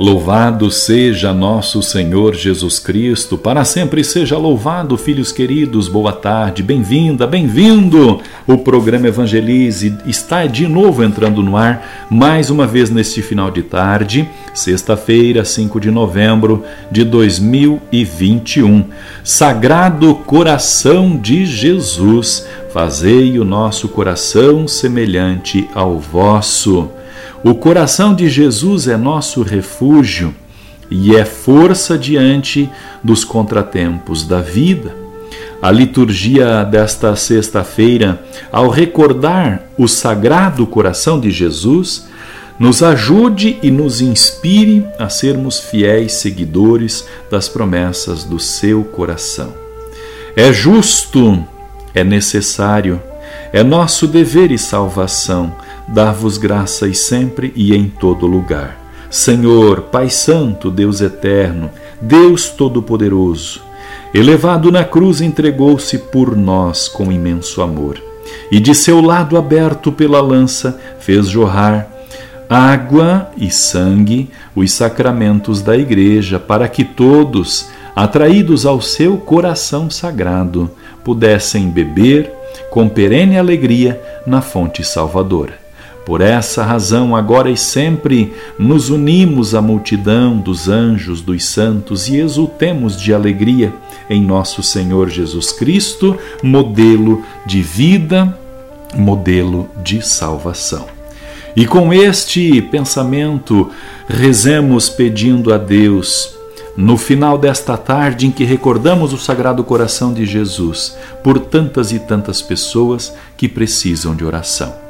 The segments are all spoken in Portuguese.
Louvado seja nosso Senhor Jesus Cristo, para sempre seja louvado, filhos queridos. Boa tarde, bem-vinda, bem-vindo. O programa Evangelize está de novo entrando no ar, mais uma vez neste final de tarde, sexta-feira, 5 de novembro de 2021. Sagrado coração de Jesus, fazei o nosso coração semelhante ao vosso. O coração de Jesus é nosso refúgio e é força diante dos contratempos da vida. A liturgia desta sexta-feira, ao recordar o sagrado coração de Jesus, nos ajude e nos inspire a sermos fiéis seguidores das promessas do seu coração. É justo, é necessário, é nosso dever e salvação dar-vos graças sempre e em todo lugar. Senhor, Pai Santo, Deus Eterno, Deus Todo-Poderoso, elevado na cruz, entregou-se por nós com imenso amor, e de seu lado aberto pela lança fez jorrar água e sangue, os sacramentos da Igreja, para que todos, atraídos ao seu coração sagrado, pudessem beber com perene alegria na fonte salvadora. Por essa razão, agora e sempre, nos unimos à multidão dos anjos, dos santos e exultemos de alegria em nosso Senhor Jesus Cristo, modelo de vida, modelo de salvação. E com este pensamento, rezemos pedindo a Deus, no final desta tarde em que recordamos o Sagrado Coração de Jesus, por tantas e tantas pessoas que precisam de oração.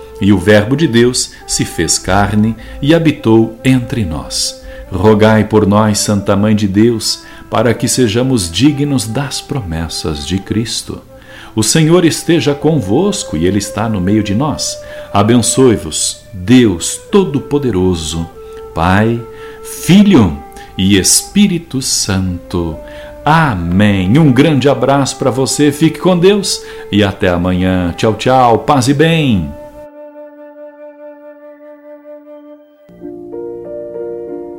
e o Verbo de Deus se fez carne e habitou entre nós. Rogai por nós, Santa Mãe de Deus, para que sejamos dignos das promessas de Cristo. O Senhor esteja convosco e Ele está no meio de nós. Abençoe-vos, Deus Todo-Poderoso, Pai, Filho e Espírito Santo. Amém. Um grande abraço para você, fique com Deus e até amanhã. Tchau, tchau, paz e bem.